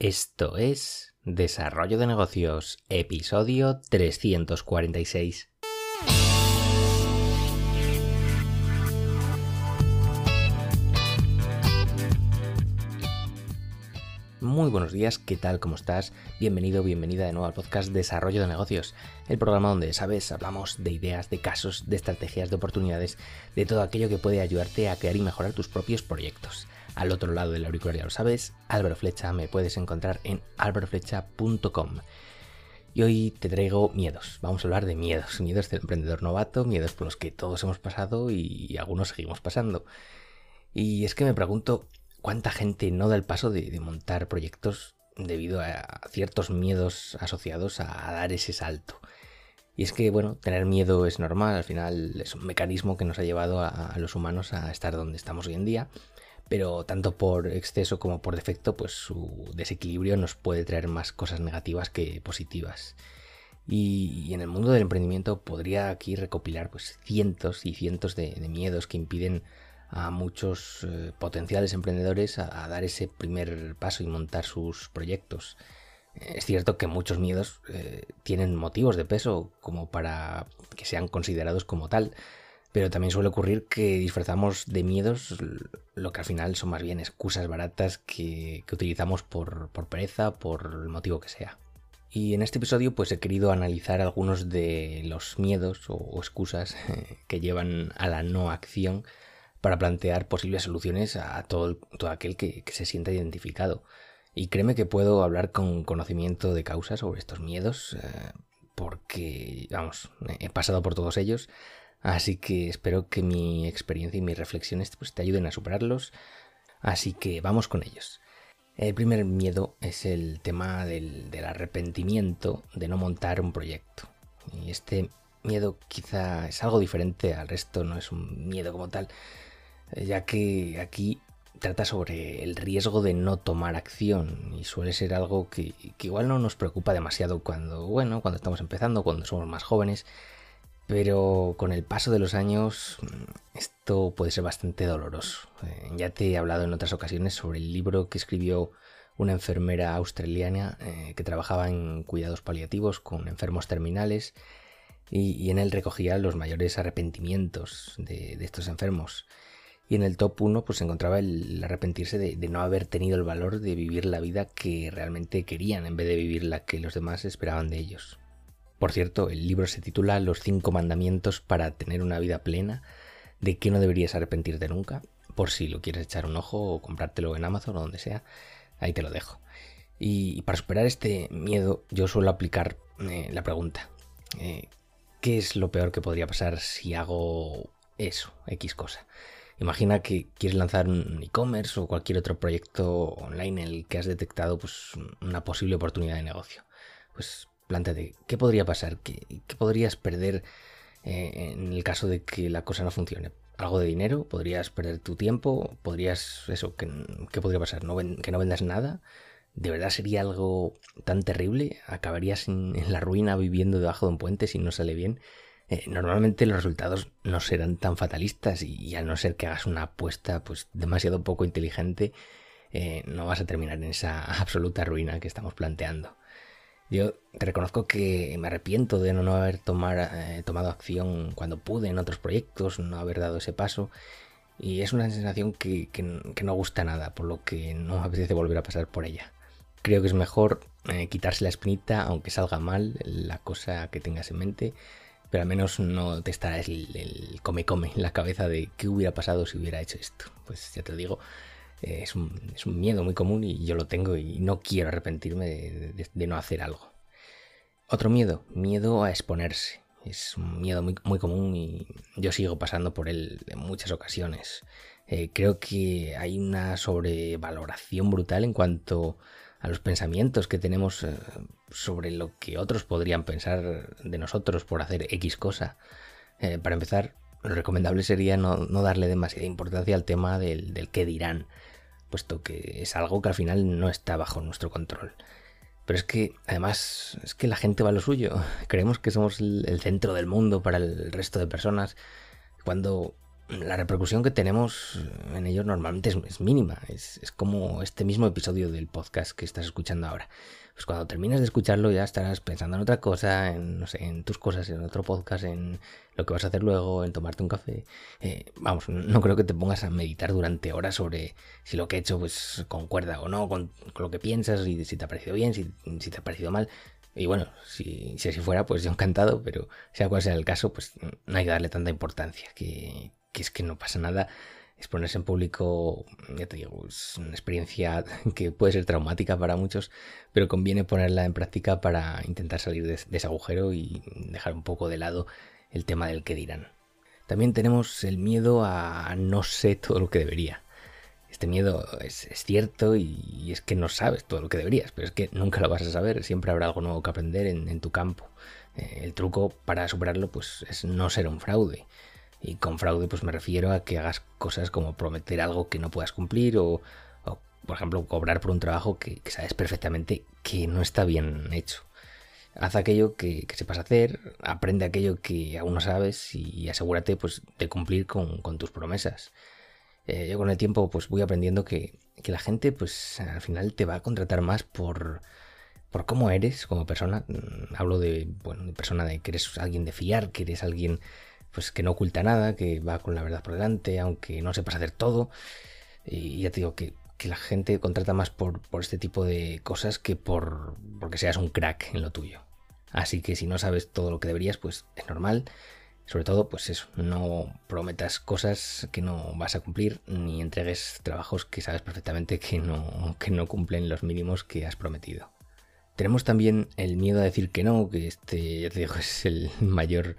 Esto es Desarrollo de Negocios, episodio 346. Muy buenos días, ¿qué tal? ¿Cómo estás? Bienvenido, bienvenida de nuevo al podcast Desarrollo de Negocios, el programa donde, sabes, hablamos de ideas, de casos, de estrategias, de oportunidades, de todo aquello que puede ayudarte a crear y mejorar tus propios proyectos. Al otro lado del auricular ya lo sabes, Álvaro Flecha, me puedes encontrar en alvaroflecha.com. Y hoy te traigo miedos. Vamos a hablar de miedos. Miedos del emprendedor novato, miedos por los que todos hemos pasado y algunos seguimos pasando. Y es que me pregunto, ¿cuánta gente no da el paso de, montar proyectos debido a ciertos miedos asociados a, dar ese salto? Y es que, bueno, tener miedo es normal, al final es un mecanismo que nos ha llevado a los humanos a estar donde estamos hoy en día pero tanto por exceso como por defecto, pues su desequilibrio nos puede traer más cosas negativas que positivas. Y, en el mundo del emprendimiento podría aquí recopilar pues cientos y cientos de, miedos que impiden a muchos eh, potenciales emprendedores a, dar ese primer paso y montar sus proyectos. Es cierto que muchos miedos eh, tienen motivos de peso como para que sean considerados como tal, pero también suele ocurrir que disfrazamos de miedos lo que al final son más bien excusas baratas que, utilizamos por, pereza, por el motivo que sea. Y en este episodio pues he querido analizar algunos de los miedos o, excusas que llevan a la no acción para plantear posibles soluciones a todo, todo aquel que, se sienta identificado. Y créeme que puedo hablar con conocimiento de causa sobre estos miedos, eh, porque, vamos, he pasado por todos ellos, Así que espero que mi experiencia y mis reflexiones pues, te ayuden a superarlos. Así que vamos con ellos. El primer miedo es el tema del, arrepentimiento de no montar un proyecto. Y este miedo quizá es algo diferente al resto, no es un miedo como tal, ya que aquí trata sobre el riesgo de no tomar acción y suele ser algo que, que, igual no nos preocupa demasiado cuando, bueno, cuando estamos empezando, cuando somos más jóvenes, pero con el paso de los años esto puede ser bastante doloroso. Eh, ya te he hablado en otras ocasiones sobre el libro que escribió una enfermera australiana eh, que trabajaba en cuidados paliativos con enfermos terminales y, en él recogía los mayores arrepentimientos de, estos enfermos. Y en el top 1 pues encontraba el arrepentirse de, de, no haber tenido el valor de vivir la vida que realmente querían en vez de vivir la que los demás esperaban de ellos. Por cierto, el libro se titula Los cinco mandamientos para tener una vida plena, de que no deberías arrepentirte nunca, por si lo quieres echar un ojo o comprártelo en Amazon o donde sea, ahí te lo dejo. Y para superar este miedo yo suelo aplicar eh, la pregunta, eh, ¿qué es lo peor que podría pasar si hago eso, X cosa? Imagina que quieres lanzar un e-commerce o cualquier otro proyecto online en el que has detectado pues, una posible oportunidad de negocio. Pues Plántate, ¿qué podría pasar? ¿Qué, podrías perder eh, en el caso de que la cosa no funcione? ¿Algo de dinero? ¿Podrías perder tu tiempo? ¿Podrías, eso, qué, podría pasar? ¿Que no vendas nada? ¿De verdad sería algo tan terrible? ¿Acabarías en, la ruina viviendo debajo de un puente si no sale bien? Eh, normalmente los resultados no serán tan fatalistas y, al no ser que hagas una apuesta pues demasiado poco inteligente, eh, no vas a terminar en esa absoluta ruina que estamos planteando. Yo te reconozco que me arrepiento de no haber eh, tomado acción cuando pude en otros proyectos, no haber dado ese paso. Y es una sensación que, no gusta nada, por lo que no apetece volver a pasar por ella. Creo que es mejor eh, quitarse la espinita, aunque salga mal la cosa que tengas en mente, pero al menos no te estará el come come en la cabeza de qué hubiera pasado si hubiera hecho esto. Pues ya te lo digo, eh, es, un, miedo muy común y yo lo tengo y no quiero arrepentirme de, no hacer algo. Otro miedo, miedo a exponerse. Es un miedo muy, muy común y yo sigo pasando por él en muchas ocasiones. Eh, creo que hay una sobrevaloración brutal en cuanto a los pensamientos que tenemos eh, sobre lo que otros podrían pensar de nosotros por hacer X cosa. para empezar, lo recomendable sería no, darle demasiada importancia al tema del, del qué dirán puesto que es algo que al final no está bajo nuestro control. Pero es que, además, es que la gente va a lo suyo. Creemos que somos el centro del mundo para el resto de personas, cuando la repercusión que tenemos en ellos normalmente es, mínima. Es, es, como este mismo episodio del podcast que estás escuchando ahora. Pues cuando termines de escucharlo ya estarás pensando en otra cosa, en, no sé, en tus cosas, en otro podcast, en lo que vas a hacer luego, en tomarte un café. Eh, vamos, no creo que te pongas a meditar durante horas sobre si lo que he hecho pues concuerda o no con, lo que piensas, y si te ha parecido bien, si, te ha parecido mal. Y bueno, si, si, así fuera, pues yo encantado, pero sea cual sea el caso, pues no hay que darle tanta importancia, que es que no pasa nada. Exponerse en público, ya te digo, es una experiencia que puede ser traumática para muchos, pero conviene ponerla en práctica para intentar salir de, ese agujero y dejar un poco de lado el tema del que dirán. También tenemos el miedo a no sé todo lo que debería. Este miedo es, cierto y, es que no sabes todo lo que deberías, pero es que nunca lo vas a saber, siempre habrá algo nuevo que aprender en, tu campo. Eh, el truco para superarlo pues es no ser un fraude. Y con fraude pues me refiero a que hagas cosas como prometer algo que no puedas cumplir o, por ejemplo, cobrar por un trabajo que, sabes perfectamente que no está bien hecho. Haz aquello que, sepas hacer, aprende aquello que aún no sabes y asegúrate pues, de cumplir con, tus promesas. Eh, yo con el tiempo pues voy aprendiendo que, la gente pues al final te va a contratar más por, por cómo eres como persona. Mm, hablo de, bueno, de persona de que eres alguien de fiar, que eres alguien pues que no oculta nada, que va con la verdad por delante, aunque no sepas hacer todo. Y ya te digo que, la gente contrata más por, este tipo de cosas que por porque seas un crack en lo tuyo. Así que si no sabes todo lo que deberías, pues es normal. Sobre todo, pues eso, no prometas cosas que no vas a cumplir, ni entregues trabajos que sabes perfectamente que no, que no cumplen los mínimos que has prometido. Tenemos también el miedo a decir que no, que este, ya te digo, es el mayor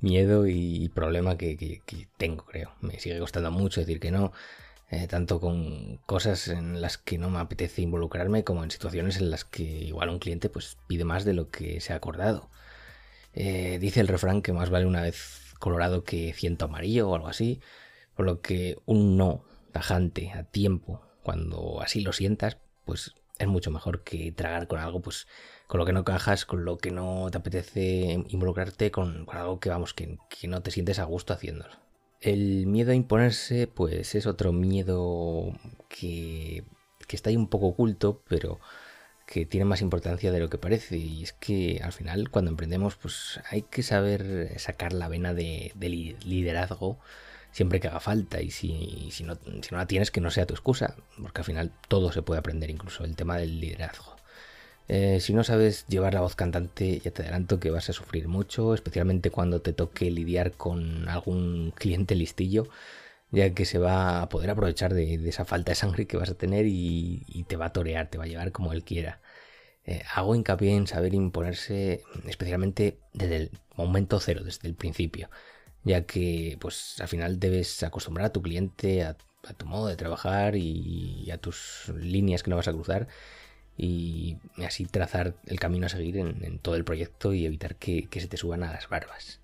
miedo y problema que, tengo, creo. Me sigue costando mucho decir que no, eh, tanto con cosas en las que no me apetece involucrarme como en situaciones en las que igual un cliente pues pide más de lo que se ha acordado. Eh, dice el refrán que más vale una vez colorado que ciento amarillo o algo así, por lo que un no tajante a tiempo, cuando así lo sientas, pues es mucho mejor que tragar con algo pues con lo que no cajas, con lo que no te apetece involucrarte, con, algo que vamos, que, no te sientes a gusto haciéndolo. El miedo a imponerse, pues es otro miedo que, que está ahí un poco oculto, pero que tiene más importancia de lo que parece. Y es que al final, cuando emprendemos, pues hay que saber sacar la vena de, liderazgo siempre que haga falta. Y si, si, no, si no la tienes, que no sea tu excusa, porque al final todo se puede aprender, incluso el tema del liderazgo. Eh, si no sabes llevar la voz cantante, ya te adelanto que vas a sufrir mucho, especialmente cuando te toque lidiar con algún cliente listillo, ya que se va a poder aprovechar de, esa falta de sangre que vas a tener y, te va a torear, te va a llevar como él quiera. Eh, hago hincapié en saber imponerse, especialmente desde el momento cero, desde el principio, ya que pues al final debes acostumbrar a tu cliente a, tu modo de trabajar y a tus líneas que no vas a cruzar y así trazar el camino a seguir en, todo el proyecto y evitar que, se te suban a las barbas.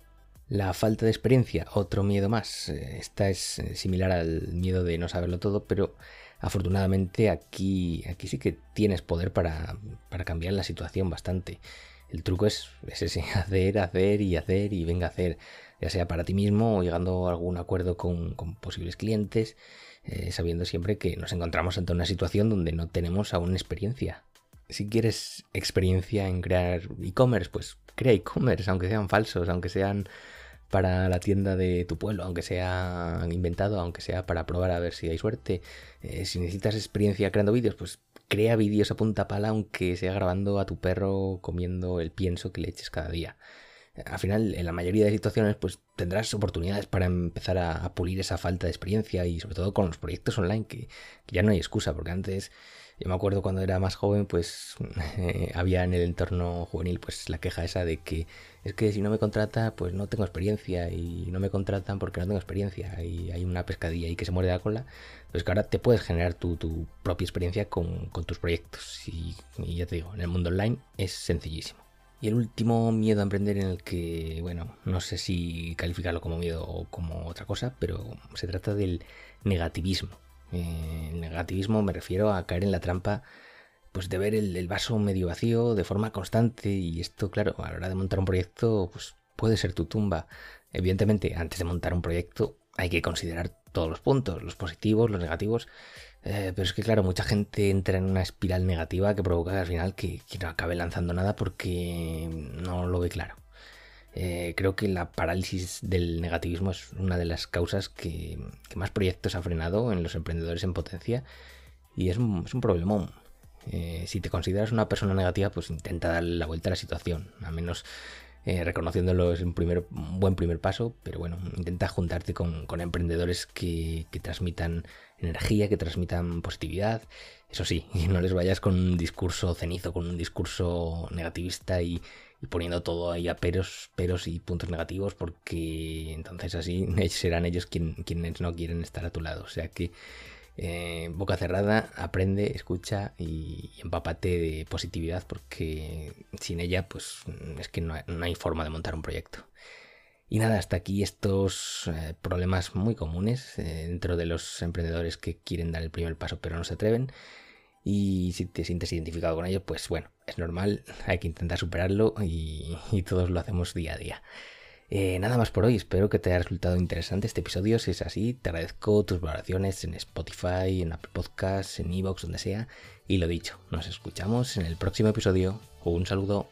La falta de experiencia, otro miedo más. Eh, esta es eh, similar al miedo de no saberlo todo, pero afortunadamente aquí, aquí sí que tienes poder para, cambiar la situación bastante. El truco es, ese, hacer, hacer y hacer y venga a hacer, ya sea para ti mismo o llegando a algún acuerdo con, posibles clientes, eh, sabiendo siempre que nos encontramos ante una situación donde no tenemos aún experiencia si quieres experiencia en crear e-commerce, pues crea e-commerce, aunque sean falsos, aunque sean para la tienda de tu pueblo, aunque sea inventado, aunque sea para probar a ver si hay suerte. Eh, si necesitas experiencia creando vídeos, pues crea vídeos a punta pala, aunque sea grabando a tu perro comiendo el pienso que le eches cada día. Al final, en la mayoría de situaciones, pues tendrás oportunidades para empezar a, pulir esa falta de experiencia y sobre todo con los proyectos online, que ya no hay excusa, porque antes yo me acuerdo cuando era más joven, pues eh, había en el entorno juvenil pues la queja esa de que es que si no me contrata, pues no tengo experiencia y no me contratan porque no tengo experiencia y hay una pescadilla ahí que se muerde la cola. Pues que ahora te puedes generar tu, tu propia experiencia con, tus proyectos y, y ya te digo, en el mundo online es sencillísimo. Y el último miedo a emprender en el que, bueno, no sé si calificarlo como miedo o como otra cosa, pero se trata del negativismo. Eh, negativismo me refiero a caer en la trampa pues de ver el, vaso medio vacío de forma constante y esto claro a la hora de montar un proyecto pues puede ser tu tumba evidentemente antes de montar un proyecto hay que considerar todos los puntos, los positivos, los negativos. Eh, pero es que, claro, mucha gente entra en una espiral negativa que provoca al final que, no acabe lanzando nada porque no lo ve claro. Eh, creo que la parálisis del negativismo es una de las causas que, más proyectos ha frenado en los emprendedores en potencia y es un, es un problemón. Eh, si te consideras una persona negativa, pues intenta darle la vuelta a la situación. Al menos eh, reconociéndolo es un, primer, buen primer paso, pero bueno, intenta juntarte con, emprendedores que, transmitan energía, que transmitan positividad. Eso sí, no les vayas con un discurso cenizo, con un discurso negativista y, poniendo todo ahí a peros, peros y puntos negativos, porque entonces así serán ellos quienes no quieren estar a tu lado. O sea que eh, boca cerrada, aprende, escucha y, empápate de positividad porque sin ella pues es que no hay, forma de montar un proyecto. Y nada, hasta aquí estos eh, problemas muy comunes eh, dentro de los emprendedores que quieren dar el primer paso pero no se atreven. Y si te sientes identificado con ello, pues bueno, es normal, hay que intentar superarlo y todos lo hacemos día a día. Eh, nada más por hoy, espero que te haya resultado interesante este episodio. Si es así, te agradezco tus valoraciones en Spotify, en Apple Podcasts, en Evox, donde sea. Y lo dicho, nos escuchamos en el próximo episodio. Un saludo.